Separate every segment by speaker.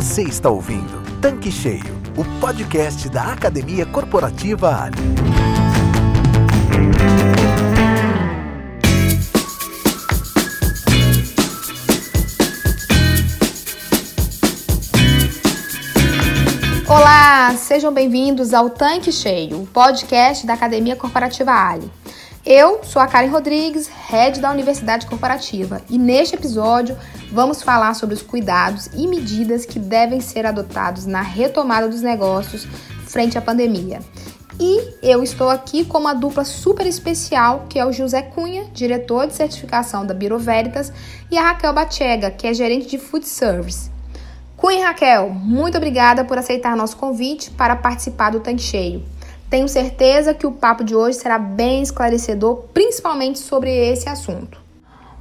Speaker 1: Você está ouvindo Tanque Cheio, o podcast da Academia Corporativa Ali.
Speaker 2: Olá, sejam bem-vindos ao Tanque Cheio, o podcast da Academia Corporativa Ali. Eu sou a Karen Rodrigues, head da Universidade Corporativa, e neste episódio vamos falar sobre os cuidados e medidas que devem ser adotados na retomada dos negócios frente à pandemia. E eu estou aqui com uma dupla super especial, que é o José Cunha, diretor de certificação da Biro Veritas, e a Raquel Bachega, que é gerente de food service. Cunha e Raquel, muito obrigada por aceitar nosso convite para participar do Tanque Cheio. Tenho certeza que o papo de hoje será bem esclarecedor, principalmente sobre esse assunto.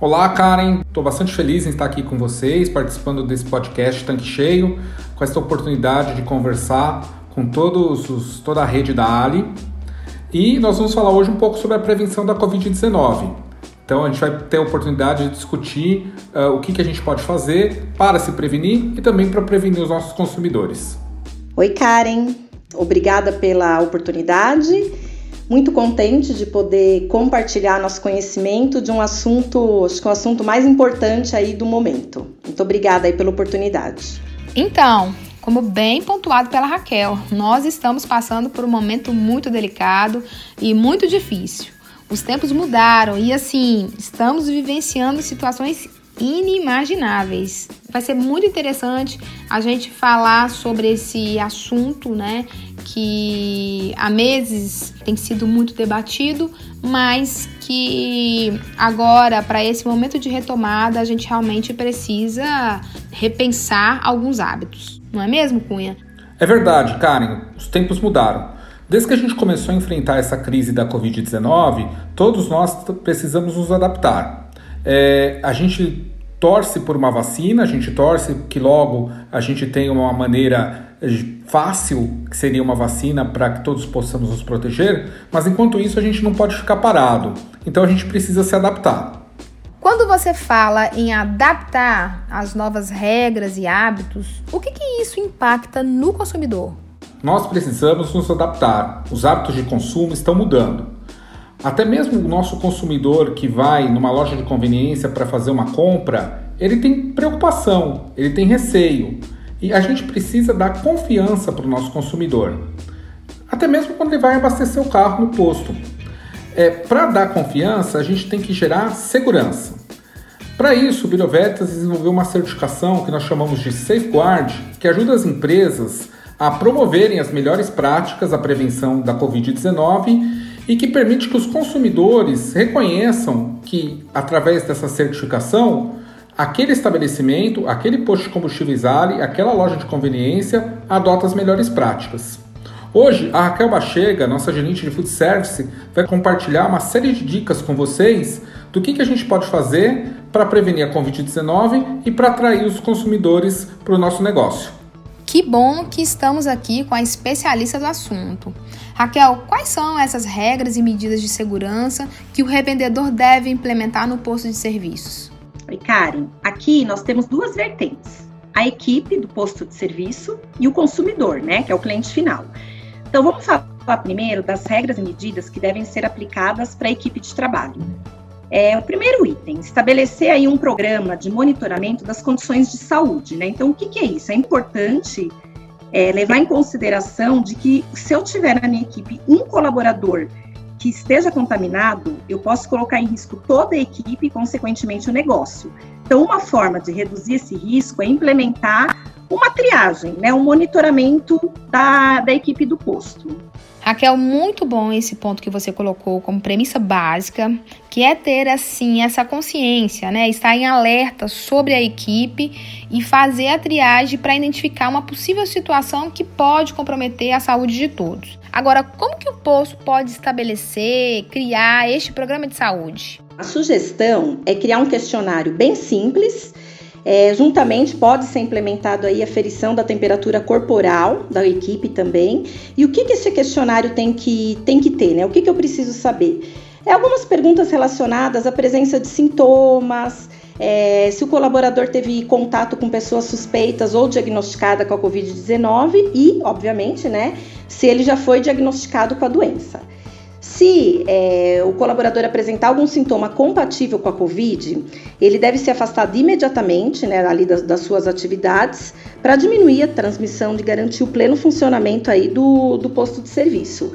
Speaker 3: Olá, Karen. Estou bastante feliz em estar aqui com vocês, participando desse podcast Tanque Cheio, com essa oportunidade de conversar com todos os, toda a rede da Ali. E nós vamos falar hoje um pouco sobre a prevenção da Covid-19. Então a gente vai ter a oportunidade de discutir uh, o que, que a gente pode fazer para se prevenir e também para prevenir os nossos consumidores.
Speaker 4: Oi, Karen. Obrigada pela oportunidade. Muito contente de poder compartilhar nosso conhecimento de um assunto, acho que é o assunto mais importante aí do momento. Muito obrigada aí pela oportunidade.
Speaker 2: Então, como bem pontuado pela Raquel, nós estamos passando por um momento muito delicado e muito difícil. Os tempos mudaram e assim, estamos vivenciando situações inimagináveis. Vai ser muito interessante a gente falar sobre esse assunto, né? Que há meses tem sido muito debatido, mas que agora, para esse momento de retomada, a gente realmente precisa repensar alguns hábitos. Não é mesmo, Cunha?
Speaker 3: É verdade, Karen. Os tempos mudaram. Desde que a gente começou a enfrentar essa crise da Covid-19, todos nós precisamos nos adaptar. É, a gente torce por uma vacina, a gente torce que logo a gente tenha uma maneira fácil, que seria uma vacina para que todos possamos nos proteger, mas enquanto isso a gente não pode ficar parado. Então a gente precisa se adaptar.
Speaker 2: Quando você fala em adaptar as novas regras e hábitos, o que, que isso impacta no consumidor?
Speaker 3: Nós precisamos nos adaptar. Os hábitos de consumo estão mudando. Até mesmo o nosso consumidor que vai numa loja de conveniência para fazer uma compra, ele tem preocupação, ele tem receio. E a gente precisa dar confiança para o nosso consumidor. Até mesmo quando ele vai abastecer o carro no posto. É, para dar confiança, a gente tem que gerar segurança. Para isso, o Birovetas desenvolveu uma certificação que nós chamamos de Safeguard, que ajuda as empresas a promoverem as melhores práticas da prevenção da Covid-19 e que permite que os consumidores reconheçam que, através dessa certificação, aquele estabelecimento, aquele posto de combustíveis Ali, aquela loja de conveniência adota as melhores práticas. Hoje, a Raquel Bachega, nossa gerente de food service, vai compartilhar uma série de dicas com vocês do que, que a gente pode fazer para prevenir a Covid-19 e para atrair os consumidores para o nosso negócio.
Speaker 2: Que bom que estamos aqui com a especialista do assunto. Raquel, quais são essas regras e medidas de segurança que o revendedor deve implementar no posto de serviços?
Speaker 4: Oi, Karen. Aqui nós temos duas vertentes: a equipe do posto de serviço e o consumidor, né, que é o cliente final. Então vamos falar primeiro das regras e medidas que devem ser aplicadas para a equipe de trabalho. É, o primeiro item, estabelecer aí um programa de monitoramento das condições de saúde, né? Então, o que, que é isso? É importante é, levar em consideração de que se eu tiver na minha equipe um colaborador que esteja contaminado, eu posso colocar em risco toda a equipe e, consequentemente, o negócio. Então, uma forma de reduzir esse risco é implementar uma triagem, né, um monitoramento da, da equipe do posto.
Speaker 2: Raquel, muito bom esse ponto que você colocou como premissa básica, que é ter assim essa consciência, né? Estar em alerta sobre a equipe e fazer a triagem para identificar uma possível situação que pode comprometer a saúde de todos. Agora, como que o posto pode estabelecer, criar este programa de saúde?
Speaker 4: A sugestão é criar um questionário bem simples é, juntamente pode ser implementado aí a ferição da temperatura corporal da equipe também. E o que, que esse questionário tem que, tem que ter, né? O que, que eu preciso saber? É algumas perguntas relacionadas à presença de sintomas, é, se o colaborador teve contato com pessoas suspeitas ou diagnosticada com a Covid-19 e, obviamente, né, se ele já foi diagnosticado com a doença. Se é, o colaborador apresentar algum sintoma compatível com a Covid, ele deve ser afastado imediatamente né, ali das, das suas atividades para diminuir a transmissão e garantir o pleno funcionamento aí do, do posto de serviço.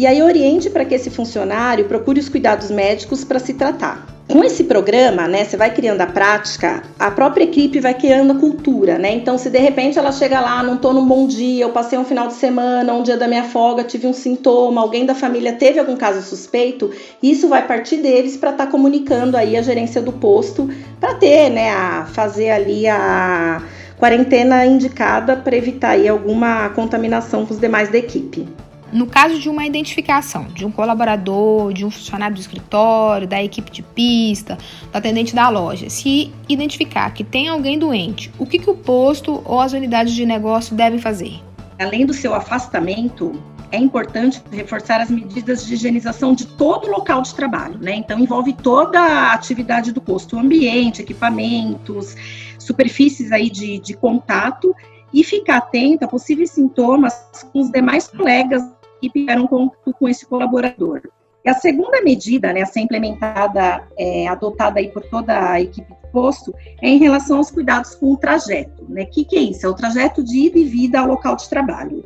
Speaker 4: E aí oriente para que esse funcionário procure os cuidados médicos para se tratar. Com esse programa, né, você vai criando a prática, a própria equipe vai criando a cultura, né? Então, se de repente ela chega lá, não tô num bom dia, eu passei um final de semana, um dia da minha folga, tive um sintoma, alguém da família teve algum caso suspeito, isso vai partir deles para estar tá comunicando aí a gerência do posto, para ter, né, a fazer ali a quarentena indicada para evitar aí alguma contaminação com os demais da equipe.
Speaker 2: No caso de uma identificação de um colaborador, de um funcionário do escritório, da equipe de pista, do atendente da loja, se identificar que tem alguém doente, o que, que o posto ou as unidades de negócio devem fazer?
Speaker 4: Além do seu afastamento, é importante reforçar as medidas de higienização de todo o local de trabalho, né? Então envolve toda a atividade do posto, ambiente, equipamentos, superfícies aí de, de contato e ficar atento a possíveis sintomas com os demais colegas que tiveram contato com esse colaborador. E a segunda medida né, a ser implementada, é, adotada aí por toda a equipe do posto, é em relação aos cuidados com o trajeto. O né? que, que é isso? É o trajeto de ida e vida ao local de trabalho.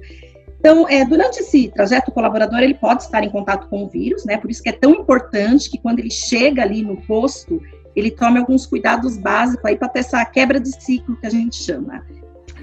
Speaker 4: Então, é, durante esse trajeto, o colaborador ele pode estar em contato com o vírus, né? Por isso que é tão importante que quando ele chega ali no posto, ele tome alguns cuidados básicos aí para ter essa quebra de ciclo que a gente chama.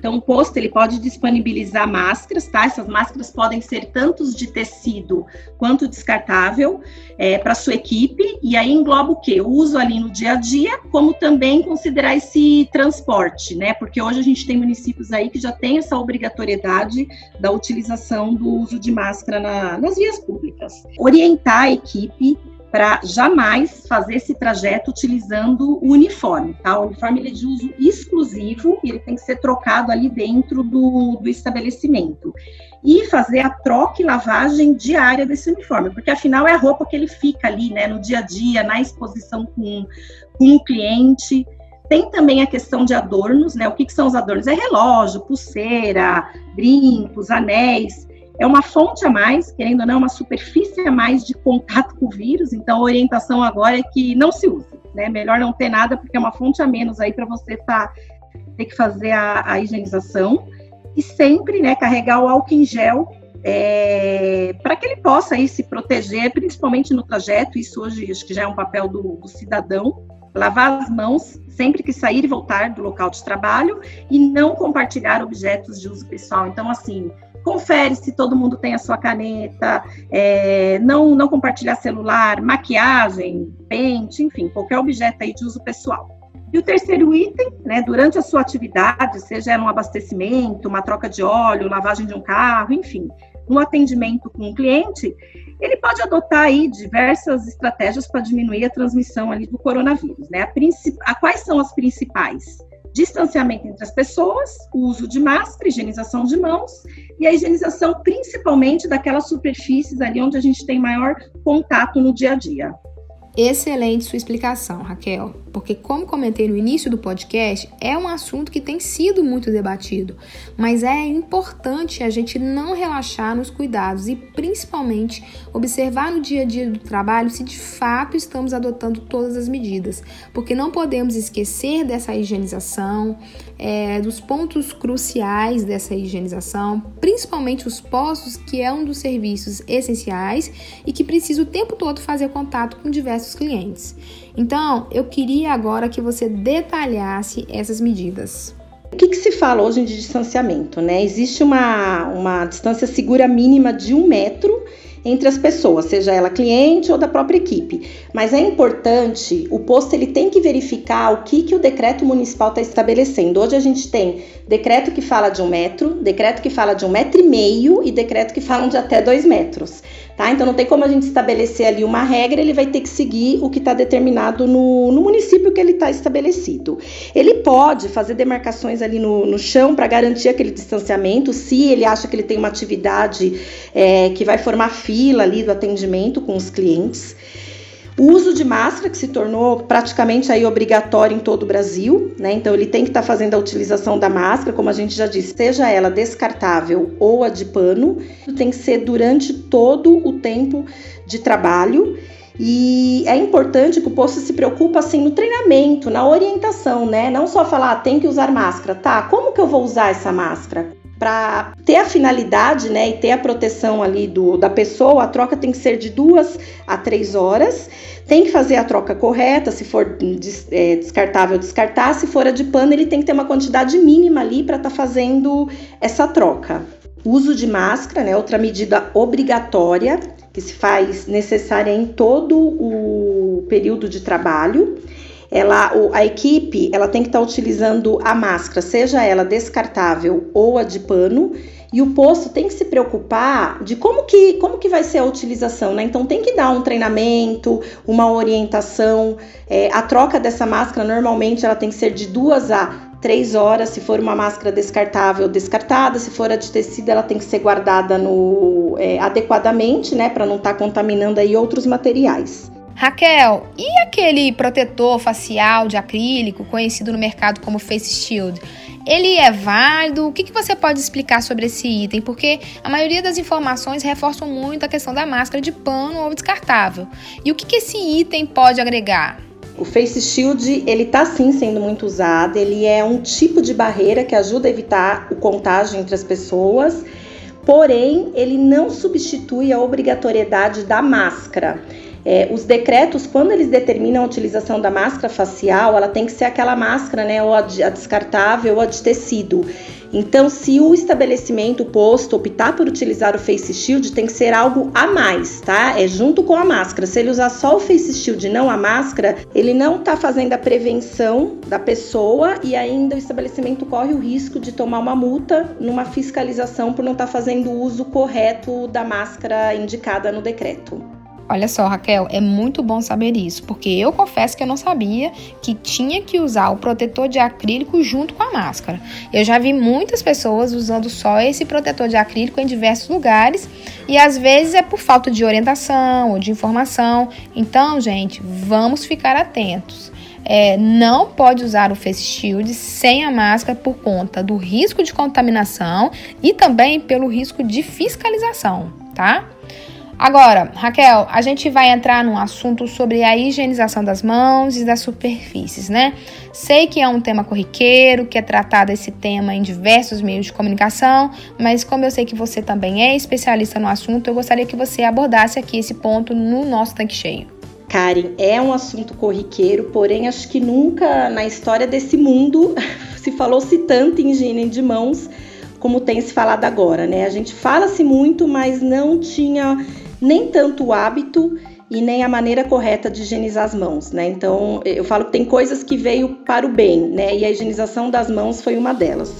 Speaker 4: Então, o posto ele pode disponibilizar máscaras, tá? Essas máscaras podem ser tanto de tecido quanto descartável é, para sua equipe. E aí engloba o quê? O uso ali no dia a dia, como também considerar esse transporte, né? Porque hoje a gente tem municípios aí que já tem essa obrigatoriedade da utilização do uso de máscara na, nas vias públicas. Orientar a equipe para jamais fazer esse trajeto utilizando o uniforme, tá? O uniforme ele é de uso exclusivo e ele tem que ser trocado ali dentro do, do estabelecimento. E fazer a troca e lavagem diária desse uniforme, porque afinal é a roupa que ele fica ali, né, no dia a dia, na exposição com, com o cliente. Tem também a questão de adornos, né? O que, que são os adornos? É relógio, pulseira, brincos, anéis é uma fonte a mais, querendo ou não, uma superfície a mais de contato com o vírus, então a orientação agora é que não se use, né? Melhor não ter nada, porque é uma fonte a menos aí para você tá, ter que fazer a, a, higienização. E sempre, né, carregar o álcool em gel é, para que ele possa aí se proteger, principalmente no trajeto, isso hoje acho que já é um papel do, do cidadão, lavar as mãos sempre que sair e voltar do local de trabalho e não compartilhar objetos de uso pessoal. Então, assim, confere se todo mundo tem a sua caneta, é, não, não compartilhar celular, maquiagem, pente, enfim, qualquer objeto aí de uso pessoal. E o terceiro item, né, durante a sua atividade, seja um abastecimento, uma troca de óleo, lavagem de um carro, enfim, no atendimento com o cliente, ele pode adotar aí diversas estratégias para diminuir a transmissão ali do coronavírus, né? A, a quais são as principais? Distanciamento entre as pessoas, uso de máscara, higienização de mãos e a higienização principalmente daquelas superfícies ali onde a gente tem maior contato no dia a dia.
Speaker 2: Excelente sua explicação, Raquel, porque, como comentei no início do podcast, é um assunto que tem sido muito debatido, mas é importante a gente não relaxar nos cuidados e, principalmente, observar no dia a dia do trabalho se de fato estamos adotando todas as medidas, porque não podemos esquecer dessa higienização, é, dos pontos cruciais dessa higienização, principalmente os postos, que é um dos serviços essenciais e que precisa o tempo todo fazer contato com diversos clientes. Então, eu queria agora que você detalhasse essas medidas.
Speaker 4: O que, que, se fala hoje de distanciamento? Né? Existe uma, uma distância segura mínima de um metro entre as pessoas, seja ela cliente ou da própria equipe. Mas é importante, o posto ele tem que verificar o que, que o decreto municipal está estabelecendo. Hoje a gente tem decreto que fala de um metro, decreto que fala de um metro e meio e decreto que falam de até dois metros. Tá? Então não tem como a gente estabelecer ali uma regra, ele vai ter que seguir o que está determinado no, no, município que ele está estabelecido. Ele pode fazer demarcações ali no, no chão para garantir aquele distanciamento, se ele acha que ele tem uma atividade é, que vai formar fila ali do atendimento com os clientes. O uso de máscara, que se tornou praticamente aí obrigatório em todo o Brasil, né? Então ele tem que estar tá fazendo a utilização da máscara, como a gente já disse, seja ela descartável ou a de pano, tem que ser durante todo o tempo de trabalho. E é importante que o posto se preocupe assim no treinamento, na orientação, né? Não só falar, ah, tem que usar máscara, tá? Como que eu vou usar essa máscara? Para ter a finalidade, né, e ter a proteção ali do, da pessoa, a troca tem que ser de duas a três horas. Tem que fazer a troca correta, se for é, descartável, descartar. Se for a de pano, ele tem que ter uma quantidade mínima ali para estar tá fazendo essa troca. Uso de máscara, né, outra medida obrigatória que se faz necessária em todo o período de trabalho ela, a equipe ela tem que estar tá utilizando a máscara, seja ela descartável ou a de pano, e o posto tem que se preocupar de como que, como que vai ser a utilização, né? Então tem que dar um treinamento, uma orientação. É, a troca dessa máscara normalmente ela tem que ser de duas a três horas, se for uma máscara descartável, descartada, se for a de tecido, ela tem que ser guardada no, é, adequadamente, né? Para não estar tá contaminando aí outros materiais.
Speaker 2: Raquel, e aquele protetor facial de acrílico conhecido no mercado como Face Shield? Ele é válido? O que, que você pode explicar sobre esse item? Porque a maioria das informações reforçam muito a questão da máscara de pano ou descartável. E o que, que esse item pode agregar?
Speaker 4: O Face Shield, ele tá sim sendo muito usado, ele é um tipo de barreira que ajuda a evitar o contágio entre as pessoas, porém, ele não substitui a obrigatoriedade da máscara. É, os decretos, quando eles determinam a utilização da máscara facial, ela tem que ser aquela máscara, né, ou a, de, a descartável ou a de tecido. Então, se o estabelecimento posto optar por utilizar o face shield, tem que ser algo a mais, tá? É junto com a máscara. Se ele usar só o face shield e não a máscara, ele não tá fazendo a prevenção da pessoa e ainda o estabelecimento corre o risco de tomar uma multa numa fiscalização por não estar tá fazendo o uso correto da máscara indicada no decreto.
Speaker 2: Olha só, Raquel, é muito bom saber isso, porque eu confesso que eu não sabia que tinha que usar o protetor de acrílico junto com a máscara. Eu já vi muitas pessoas usando só esse protetor de acrílico em diversos lugares e às vezes é por falta de orientação ou de informação. Então, gente, vamos ficar atentos. É, não pode usar o face shield sem a máscara por conta do risco de contaminação e também pelo risco de fiscalização, tá? Agora, Raquel, a gente vai entrar num assunto sobre a higienização das mãos e das superfícies, né? Sei que é um tema corriqueiro, que é tratado esse tema em diversos meios de comunicação, mas como eu sei que você também é especialista no assunto, eu gostaria que você abordasse aqui esse ponto no nosso tanque cheio.
Speaker 4: Karen, é um assunto corriqueiro, porém acho que nunca na história desse mundo se falou-se tanto em higiene de mãos como tem se falado agora, né? A gente fala-se muito, mas não tinha nem tanto o hábito e nem a maneira correta de higienizar as mãos, né? Então, eu falo que tem coisas que veio para o bem, né? E a higienização das mãos foi uma delas.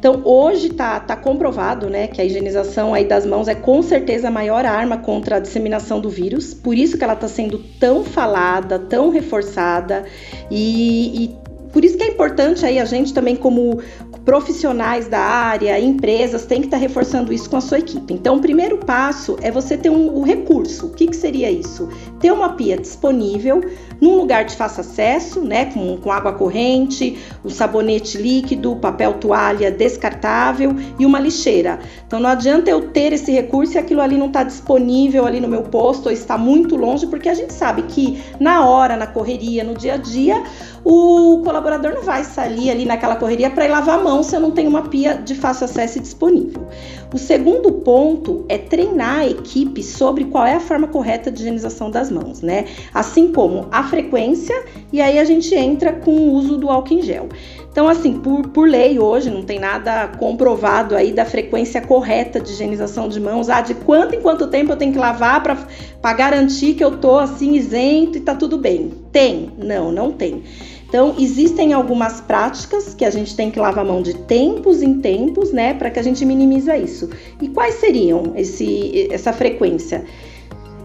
Speaker 4: Então, hoje tá, tá comprovado, né, que a higienização aí das mãos é com certeza a maior arma contra a disseminação do vírus. Por isso que ela está sendo tão falada, tão reforçada e, e por isso que é importante aí a gente também como profissionais da área, empresas, tem que estar tá reforçando isso com a sua equipe. Então, o primeiro passo é você ter um, um recurso. O que, que seria isso? Ter uma pia disponível num lugar de fácil acesso, né, com, com água corrente, um sabonete líquido, papel toalha descartável e uma lixeira. Então não adianta eu ter esse recurso e aquilo ali não está disponível ali no meu posto ou está muito longe, porque a gente sabe que na hora, na correria, no dia a dia, o colaborador não vai sair ali naquela correria para ir lavar a mão se eu não tenho uma pia de fácil acesso disponível. O segundo ponto é treinar a equipe sobre qual é a forma correta de higienização das mãos, né? Assim como a frequência, e aí a gente entra com o uso do álcool em gel. Então, assim, por, por lei hoje, não tem nada comprovado aí da frequência correta de higienização de mãos. Ah, de quanto em quanto tempo eu tenho que lavar para garantir que eu tô assim isento e tá tudo bem? Tem? Não, não tem. Então, existem algumas práticas que a gente tem que lavar a mão de tempos em tempos, né, para que a gente minimiza isso. E quais seriam esse, essa frequência?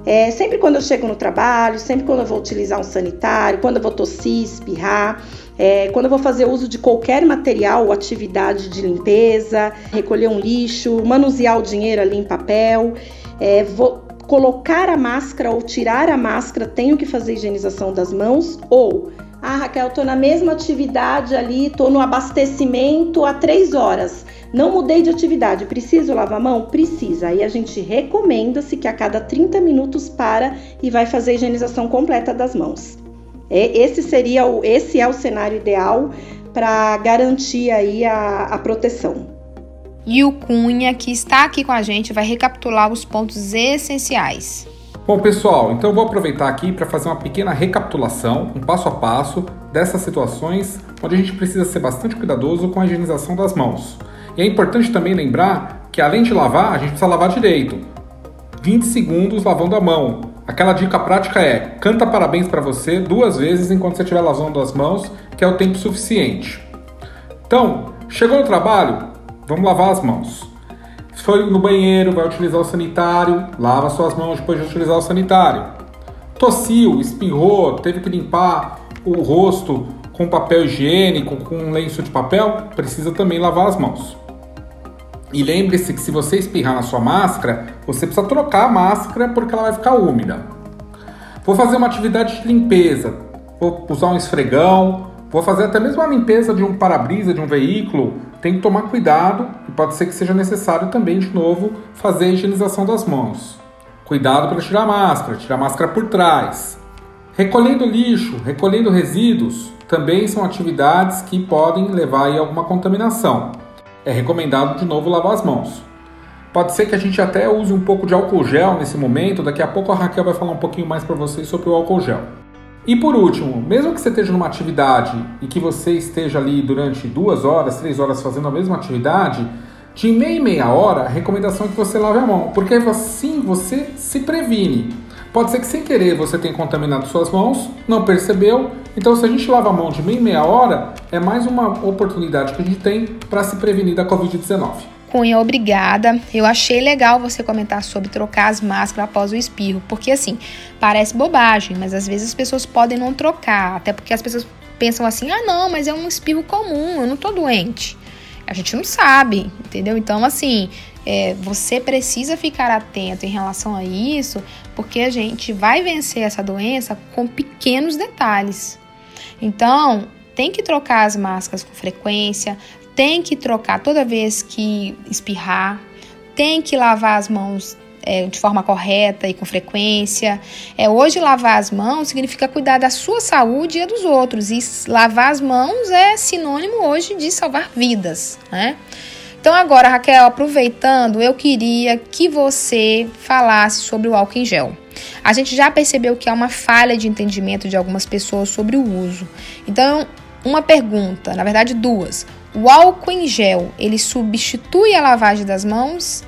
Speaker 4: É, sempre quando eu chego no trabalho, sempre quando eu vou utilizar um sanitário, quando eu vou tossir, espirrar, é, quando eu vou fazer uso de qualquer material ou atividade de limpeza, recolher um lixo, manusear o dinheiro ali em papel, é, vou colocar a máscara ou tirar a máscara, tenho que fazer higienização das mãos, ou ah, Raquel, tô na mesma atividade ali, tô no abastecimento há três horas. Não mudei de atividade, preciso lavar a mão? Precisa. Aí a gente recomenda-se que a cada 30 minutos para e vai fazer a higienização completa das mãos. É, esse seria o, esse é o cenário ideal para garantir aí a, a proteção.
Speaker 2: E o Cunha, que está aqui com a gente, vai recapitular os pontos essenciais.
Speaker 3: Bom, pessoal, então eu vou aproveitar aqui para fazer uma pequena recapitulação, um passo a passo dessas situações onde a gente precisa ser bastante cuidadoso com a higienização das mãos. E é importante também lembrar que além de lavar, a gente precisa lavar direito. 20 segundos lavando a mão. Aquela dica prática é: canta parabéns para você duas vezes enquanto você estiver lavando as mãos, que é o tempo suficiente. Então, chegou no trabalho? Vamos lavar as mãos. For no banheiro, vai utilizar o sanitário, lava suas mãos depois de utilizar o sanitário. Tossiu, espirrou, teve que limpar o rosto com papel higiênico, com um lenço de papel, precisa também lavar as mãos. E lembre-se que se você espirrar na sua máscara, você precisa trocar a máscara porque ela vai ficar úmida. Vou fazer uma atividade de limpeza, vou usar um esfregão, vou fazer até mesmo a limpeza de um para-brisa de um veículo. Tem que tomar cuidado pode ser que seja necessário também, de novo, fazer a higienização das mãos. Cuidado para tirar a máscara, tirar a máscara por trás. Recolhendo lixo, recolhendo resíduos, também são atividades que podem levar a alguma contaminação é recomendado de novo lavar as mãos. Pode ser que a gente até use um pouco de álcool gel nesse momento, daqui a pouco a Raquel vai falar um pouquinho mais para vocês sobre o álcool gel. E por último, mesmo que você esteja numa atividade e que você esteja ali durante duas horas, três horas fazendo a mesma atividade, de meia e meia hora, a recomendação é que você lave a mão, porque assim você se previne. Pode ser que sem querer você tenha contaminado suas mãos, não percebeu. Então, se a gente lava a mão de meia e meia hora, é mais uma oportunidade que a gente tem para se prevenir da Covid-19.
Speaker 2: Cunha, obrigada. Eu achei legal você comentar sobre trocar as máscaras após o espirro, porque assim, parece bobagem, mas às vezes as pessoas podem não trocar, até porque as pessoas pensam assim: ah, não, mas é um espirro comum, eu não tô doente. A gente não sabe, entendeu? Então, assim, é, você precisa ficar atento em relação a isso, porque a gente vai vencer essa doença com pequenos detalhes. Então, tem que trocar as máscaras com frequência, tem que trocar toda vez que espirrar, tem que lavar as mãos é, de forma correta e com frequência. É, hoje, lavar as mãos significa cuidar da sua saúde e a dos outros. E lavar as mãos é sinônimo hoje de salvar vidas, né? Então, agora, Raquel, aproveitando, eu queria que você falasse sobre o álcool em gel. A gente já percebeu que há uma falha de entendimento de algumas pessoas sobre o uso. Então, uma pergunta, na verdade duas. O álcool em gel, ele substitui a lavagem das mãos?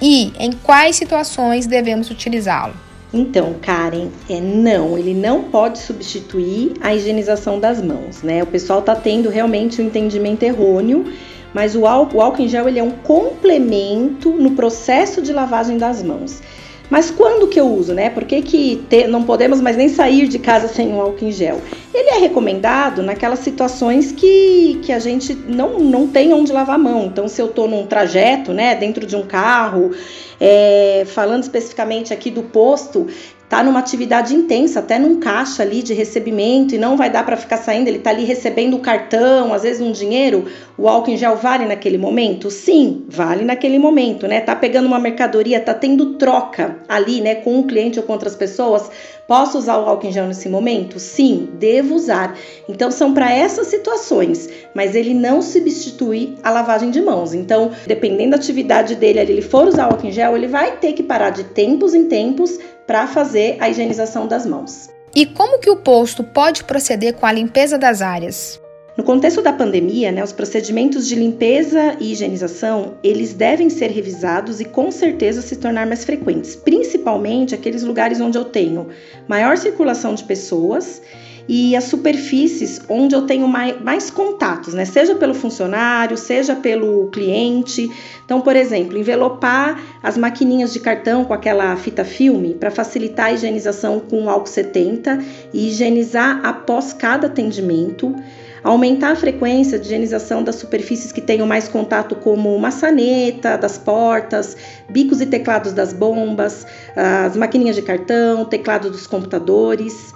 Speaker 2: E em quais situações devemos utilizá-lo?
Speaker 4: Então, Karen, é não, ele não pode substituir a higienização das mãos, né? O pessoal tá tendo realmente um entendimento errôneo mas o álcool, o álcool em gel ele é um complemento no processo de lavagem das mãos. Mas quando que eu uso, né? Por que, que te, não podemos mais nem sair de casa sem o álcool em gel? Ele é recomendado naquelas situações que, que a gente não, não tem onde lavar a mão. Então, se eu estou num trajeto, né, dentro de um carro, é, falando especificamente aqui do posto, tá numa atividade intensa, até num caixa ali de recebimento e não vai dar para ficar saindo, ele tá ali recebendo o cartão, às vezes um dinheiro, o álcool em gel vale naquele momento? Sim, vale naquele momento, né? Tá pegando uma mercadoria, tá tendo troca ali, né, com um cliente ou com outras pessoas, Posso usar o álcool em gel nesse momento? Sim, devo usar. Então são para essas situações, mas ele não substitui a lavagem de mãos. Então, dependendo da atividade dele, ele for usar o álcool em gel, ele vai ter que parar de tempos em tempos para fazer a higienização das mãos.
Speaker 2: E como que o posto pode proceder com a limpeza das áreas?
Speaker 4: No contexto da pandemia, né, os procedimentos de limpeza e higienização, eles devem ser revisados e com certeza se tornar mais frequentes, principalmente aqueles lugares onde eu tenho maior circulação de pessoas e as superfícies onde eu tenho mais, mais, contatos, né? Seja pelo funcionário, seja pelo cliente. Então, por exemplo, envelopar as maquininhas de cartão com aquela fita filme para facilitar a higienização com álcool 70 e higienizar após cada atendimento aumentar a frequência de higienização das superfícies que tenham mais contato, como maçaneta das portas, bicos e teclados das bombas, as maquininhas de cartão, teclado dos computadores.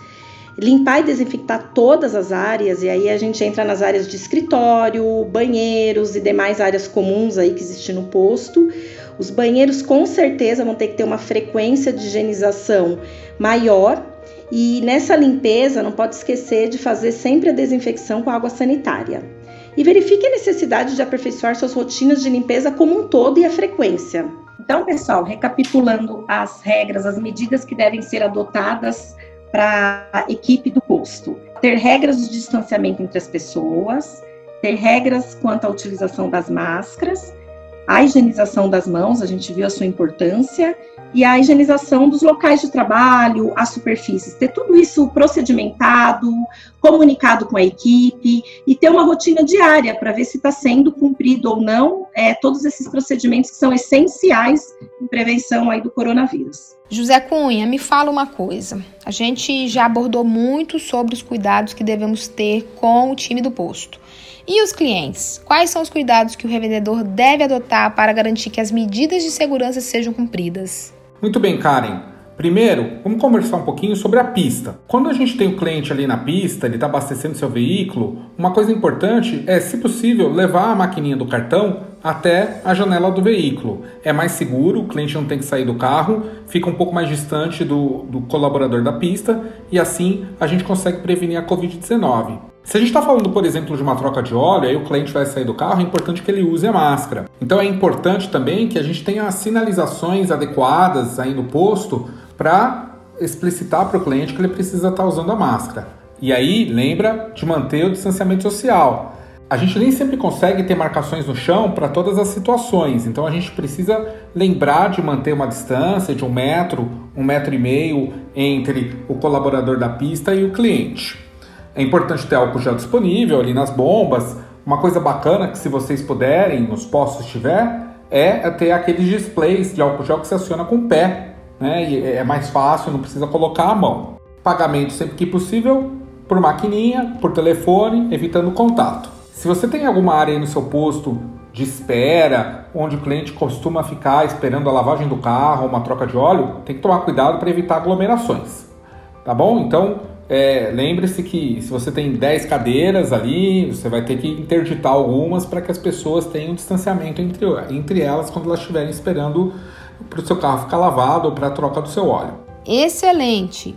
Speaker 4: Limpar e desinfectar todas as áreas, e aí a gente entra nas áreas de escritório, banheiros e demais áreas comuns aí que existem no posto. Os banheiros com certeza vão ter que ter uma frequência de higienização maior, e nessa limpeza, não pode esquecer de fazer sempre a desinfecção com água sanitária. E verifique a necessidade de aperfeiçoar suas rotinas de limpeza como um todo e a frequência. Então, pessoal, recapitulando as regras, as medidas que devem ser adotadas para a equipe do posto: ter regras de distanciamento entre as pessoas, ter regras quanto à utilização das máscaras, a higienização das mãos, a gente viu a sua importância, e a higienização dos locais de trabalho, as superfícies, ter tudo isso procedimentado, comunicado com a equipe e ter uma rotina diária para ver se está sendo cumprido ou não é, todos esses procedimentos que são essenciais em prevenção aí do coronavírus.
Speaker 2: José Cunha, me fala uma coisa. A gente já abordou muito sobre os cuidados que devemos ter com o time do posto. E os clientes? Quais são os cuidados que o revendedor deve adotar para garantir que as medidas de segurança sejam cumpridas?
Speaker 3: Muito bem, Karen. Primeiro, vamos conversar um pouquinho sobre a pista. Quando a gente tem o cliente ali na pista, ele está abastecendo seu veículo, uma coisa importante é, se possível, levar a maquininha do cartão até a janela do veículo. É mais seguro, o cliente não tem que sair do carro, fica um pouco mais distante do, do colaborador da pista e assim a gente consegue prevenir a Covid-19. Se a gente está falando, por exemplo, de uma troca de óleo, aí o cliente vai sair do carro, é importante que ele use a máscara. Então é importante também que a gente tenha sinalizações adequadas aí no posto para explicitar para o cliente que ele precisa estar tá usando a máscara. E aí, lembra de manter o distanciamento social. A gente nem sempre consegue ter marcações no chão para todas as situações, então a gente precisa lembrar de manter uma distância de um metro, um metro e meio entre o colaborador da pista e o cliente. É importante ter álcool gel disponível ali nas bombas. Uma coisa bacana que se vocês puderem, nos postos tiver, é ter aqueles displays de álcool gel que se aciona com o pé, né? E é mais fácil, não precisa colocar a mão. Pagamento sempre que possível por maquininha, por telefone, evitando contato. Se você tem alguma área no seu posto de espera, onde o cliente costuma ficar esperando a lavagem do carro, uma troca de óleo, tem que tomar cuidado para evitar aglomerações. Tá bom? Então, é, lembre-se que se você tem 10 cadeiras ali, você vai ter que interditar algumas para que as pessoas tenham distanciamento entre, entre elas quando elas estiverem esperando para o seu carro ficar lavado ou para a troca do seu óleo.
Speaker 2: Excelente!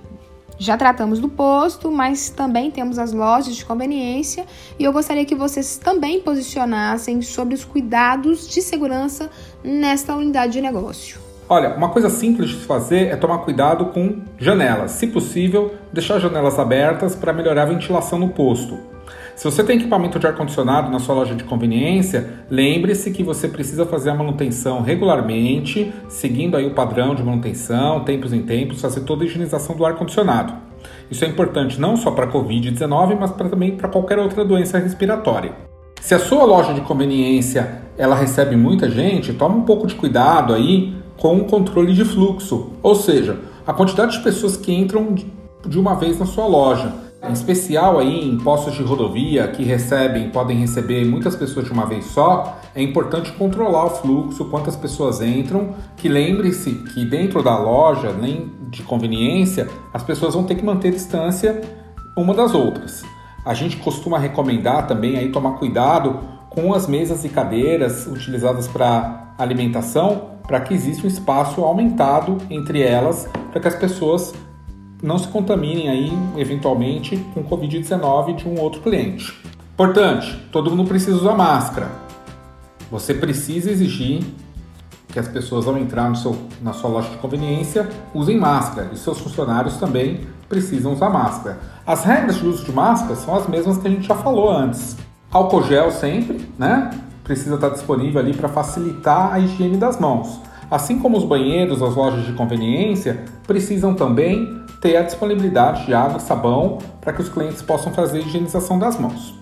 Speaker 2: Já tratamos do posto, mas também temos as lojas de conveniência e eu gostaria que vocês também posicionassem sobre os cuidados de segurança nesta unidade de negócio.
Speaker 3: Olha, uma coisa simples de se fazer é tomar cuidado com janelas. Se possível, deixar janelas abertas para melhorar a ventilação no posto. Se você tem equipamento de ar-condicionado na sua loja de conveniência, lembre-se que você precisa fazer a manutenção regularmente, seguindo aí o padrão de manutenção, tempos em tempos, fazer toda a higienização do ar-condicionado. Isso é importante não só para a Covid-19, mas pra, também para qualquer outra doença respiratória. Se a sua loja de conveniência ela recebe muita gente, toma um pouco de cuidado aí com o controle de fluxo, ou seja, a quantidade de pessoas que entram de uma vez na sua loja. Em especial aí em postos de rodovia que recebem, podem receber muitas pessoas de uma vez só, é importante controlar o fluxo, quantas pessoas entram, que lembre-se que dentro da loja, nem de conveniência, as pessoas vão ter que manter distância uma das outras. A gente costuma recomendar também aí tomar cuidado com as mesas e cadeiras utilizadas para alimentação, para que exista um espaço aumentado entre elas, para que as pessoas não se contaminem aí eventualmente com Covid-19 de um outro cliente. Importante, todo mundo precisa usar máscara. Você precisa exigir que as pessoas ao entrar seu, na sua loja de conveniência usem máscara e seus funcionários também precisam usar máscara. As regras de uso de máscara são as mesmas que a gente já falou antes. Álcool gel sempre, né? Precisa estar disponível ali para facilitar a higiene das mãos. Assim como os banheiros, as lojas de conveniência precisam também ter a disponibilidade de água e sabão para que os clientes possam fazer a higienização das mãos.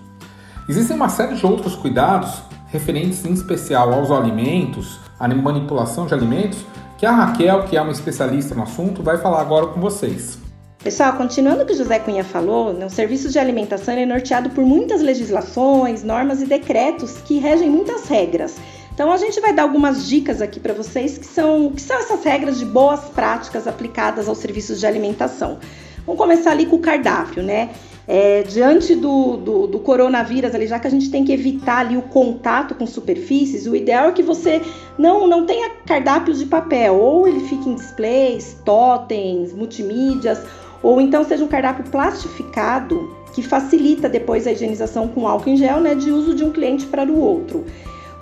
Speaker 3: Existem uma série de outros cuidados referentes em especial aos alimentos, à manipulação de alimentos, que a Raquel, que é uma especialista no assunto, vai falar agora com vocês.
Speaker 4: Pessoal, continuando o que José Cunha falou, né, o serviço de alimentação é norteado por muitas legislações, normas e decretos que regem muitas regras. Então a gente vai dar algumas dicas aqui para vocês que são, que são essas regras de boas práticas aplicadas aos serviços de alimentação. Vamos começar ali com o cardápio, né? É, diante do, do, do, coronavírus, ali, já que a gente tem que evitar ali o contato com superfícies, o ideal é que você não, não tenha cardápios de papel, ou ele fique em displays, totens, multimídias, ou então seja um cardápio plastificado que facilita depois a higienização com álcool em gel, né, de uso de um cliente para o outro.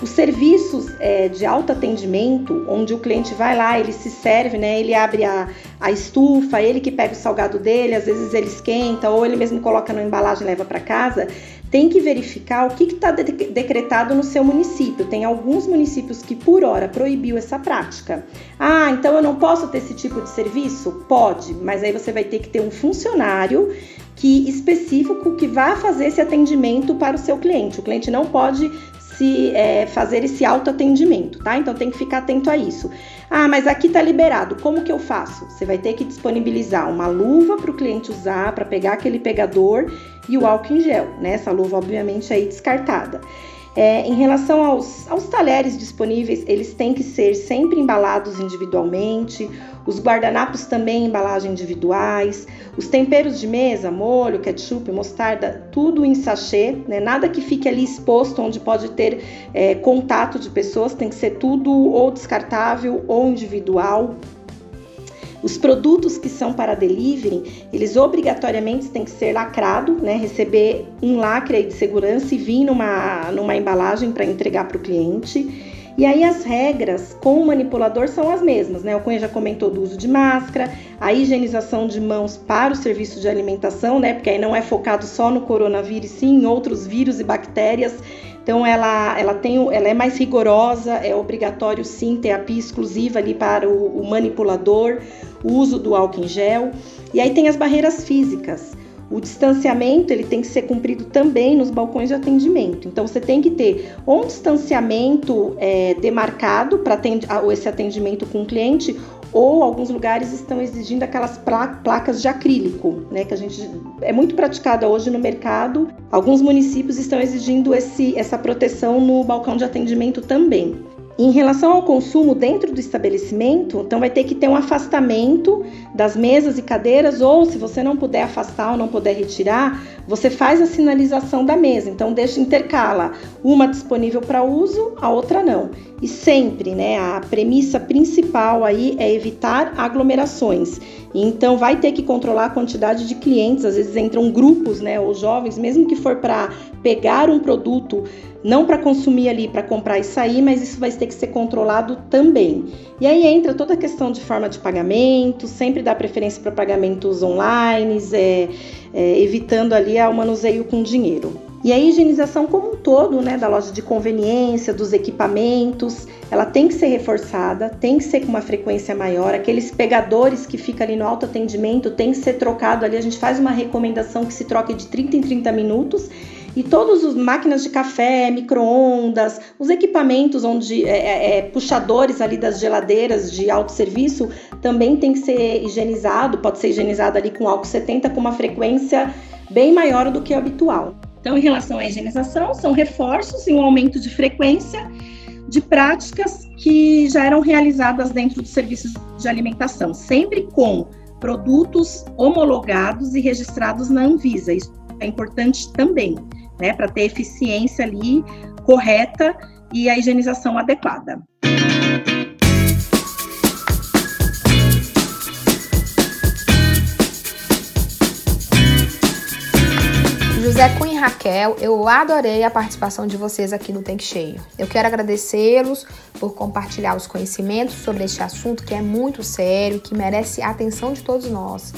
Speaker 4: Os serviços é, de alto atendimento, onde o cliente vai lá, ele se serve, né? Ele abre a, a estufa, ele que pega o salgado dele, às vezes ele esquenta ou ele mesmo coloca na embalagem e leva para casa. Tem que verificar o que está de decretado no seu município. Tem alguns municípios que, por hora, proibiu essa prática. Ah, então eu não posso ter esse tipo de serviço? Pode, mas aí você vai ter que ter um funcionário que específico que vá fazer esse atendimento para o seu cliente. O cliente não pode se é, fazer esse autoatendimento, tá? Então tem que ficar atento a isso. Ah, mas aqui tá liberado. Como que eu faço? Você vai ter que disponibilizar uma luva para o cliente usar para pegar aquele pegador e o álcool em gel, né? Essa luva, obviamente, aí descartada. É, em relação aos, aos talheres disponíveis, eles têm que ser sempre embalados individualmente, os guardanapos também em embalagem individuais, os temperos de mesa, molho, ketchup, mostarda, tudo em sachê, né? nada que fique ali exposto onde pode ter é, contato de pessoas, tem que ser tudo ou descartável ou individual. Os produtos que são para delivery, eles obrigatoriamente têm que ser lacrado, né? Receber um lacre de segurança e vir numa, numa embalagem para entregar para o cliente. E aí as regras com o manipulador são as mesmas, né? O Cunha já comentou do uso de máscara, a higienização de mãos para o serviço de alimentação, né? Porque aí não é focado só no coronavírus, sim em outros vírus e bactérias. Então ela, ela, tem, ela é mais rigorosa, é obrigatório sim ter a pia exclusiva ali para o, o manipulador, o uso do álcool em gel. E aí tem as barreiras físicas. O distanciamento ele tem que ser cumprido também nos balcões de atendimento. Então você tem que ter um distanciamento é, demarcado para esse atendimento com o cliente, ou alguns lugares estão exigindo aquelas placas de acrílico, né, que a gente é muito praticada hoje no mercado. Alguns municípios estão exigindo esse, essa proteção no balcão de atendimento também. Em relação ao consumo dentro do estabelecimento, então vai ter que ter um afastamento das mesas e cadeiras, ou se você não puder afastar ou não puder retirar, você faz a sinalização da mesa. Então deixa intercala uma disponível para uso, a outra não. E sempre, né, a premissa principal aí é evitar aglomerações. Então vai ter que controlar a quantidade de clientes, às vezes entram grupos, né, ou jovens, mesmo que for para pegar um produto não para consumir ali, para comprar e sair, mas isso vai ter que ser controlado também. E aí entra toda a questão de forma de pagamento, sempre dá preferência para pagamentos online, é, é, evitando ali o manuseio com dinheiro. E a higienização como um todo, né, da loja de conveniência, dos equipamentos, ela tem que ser reforçada, tem que ser com uma frequência maior. Aqueles pegadores que ficam ali no autoatendimento tem que ser trocado ali. A gente faz uma recomendação que se troque de 30 em 30 minutos e todas as máquinas de café, micro-ondas, os equipamentos onde é, é, é, puxadores ali das geladeiras de autosserviço também tem que ser higienizado, pode ser higienizado ali com álcool 70 com uma frequência bem maior do que o habitual. Então, em relação à higienização, são reforços e um aumento de frequência de práticas que já eram realizadas dentro dos serviços de alimentação, sempre com produtos homologados e registrados na Anvisa. Isso é importante também né, para ter eficiência ali correta e a higienização adequada.
Speaker 2: José Cunha e Raquel, eu adorei a participação de vocês aqui no Tanque Cheio. Eu quero agradecê-los por compartilhar os conhecimentos sobre este assunto que é muito sério, que merece a atenção de todos nós.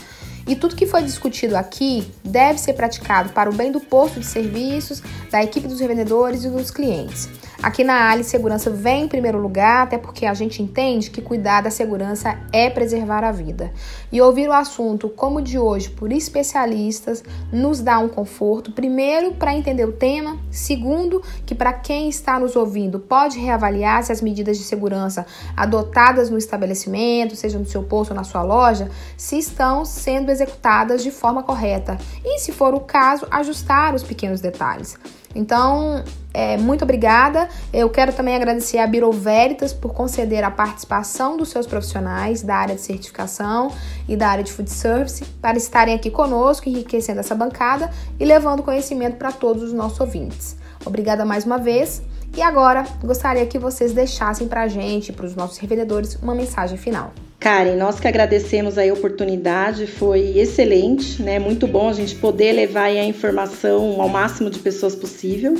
Speaker 2: E tudo que foi discutido aqui deve ser praticado para o bem do posto de serviços, da equipe dos revendedores e dos clientes. Aqui na Ali, segurança vem em primeiro lugar, até porque a gente entende que cuidar da segurança é preservar a vida. E ouvir o assunto como o de hoje por especialistas nos dá um conforto, primeiro, para entender o tema, segundo, que para quem está nos ouvindo pode reavaliar se as medidas de segurança adotadas no estabelecimento, seja no seu posto ou na sua loja, se estão sendo executadas de forma correta e, se for o caso, ajustar os pequenos detalhes. Então, é, muito obrigada. Eu quero também agradecer a Biro Veritas por conceder a participação dos seus profissionais da área de certificação e da área de food service para estarem aqui conosco, enriquecendo essa bancada e levando conhecimento para todos os nossos ouvintes. Obrigada mais uma vez. E agora, gostaria que vocês deixassem para a gente, para os nossos revendedores, uma mensagem final.
Speaker 4: Karen, nós que agradecemos a oportunidade, foi excelente, né? Muito bom a gente poder levar a informação ao máximo de pessoas possível.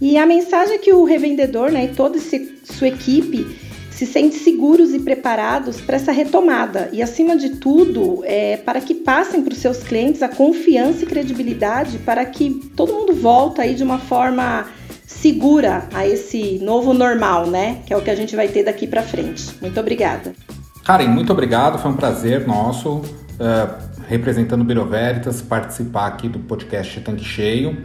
Speaker 4: E a mensagem é que o revendedor, né, e toda sua equipe se sente seguros e preparados para essa retomada e, acima de tudo, é, para que passem para os seus clientes a confiança e credibilidade para que todo mundo volta aí de uma forma segura a esse novo normal, né? Que é o que a gente vai ter daqui para frente. Muito obrigada.
Speaker 3: Karen, muito obrigado. Foi um prazer nosso, uh, representando o Biro Veritas, participar aqui do podcast Tanque Cheio.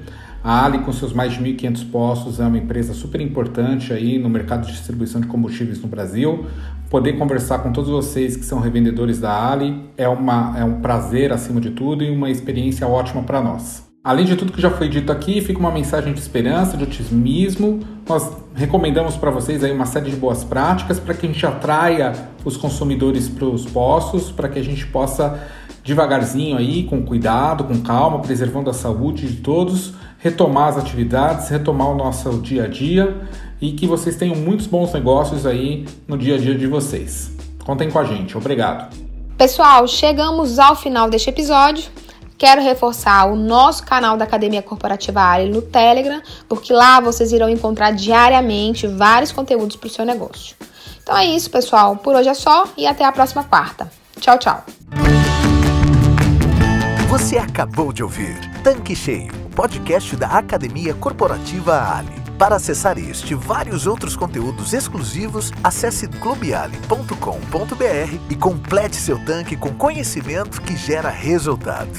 Speaker 3: A Ali, com seus mais de 1.500 postos, é uma empresa super importante aí no mercado de distribuição de combustíveis no Brasil. Poder conversar com todos vocês que são revendedores da Ali é, uma, é um prazer acima de tudo e uma experiência ótima para nós. Além de tudo que já foi dito aqui, fica uma mensagem de esperança, de otimismo. Nós recomendamos para vocês aí uma série de boas práticas para que a gente atraia os consumidores para os postos, para que a gente possa devagarzinho aí, com cuidado, com calma, preservando a saúde de todos, retomar as atividades, retomar o nosso dia a dia e que vocês tenham muitos bons negócios aí no dia a dia de vocês. Contem com a gente. Obrigado.
Speaker 2: Pessoal, chegamos ao final deste episódio. Quero reforçar o nosso canal da Academia Corporativa Ali no Telegram, porque lá vocês irão encontrar diariamente vários conteúdos para o seu negócio. Então é isso, pessoal. Por hoje é só e até a próxima quarta. Tchau, tchau.
Speaker 1: Você acabou de ouvir Tanque Cheio, podcast da Academia Corporativa Ali. Para acessar este e vários outros conteúdos exclusivos, acesse clubeali.com.br e complete seu tanque com conhecimento que gera resultado.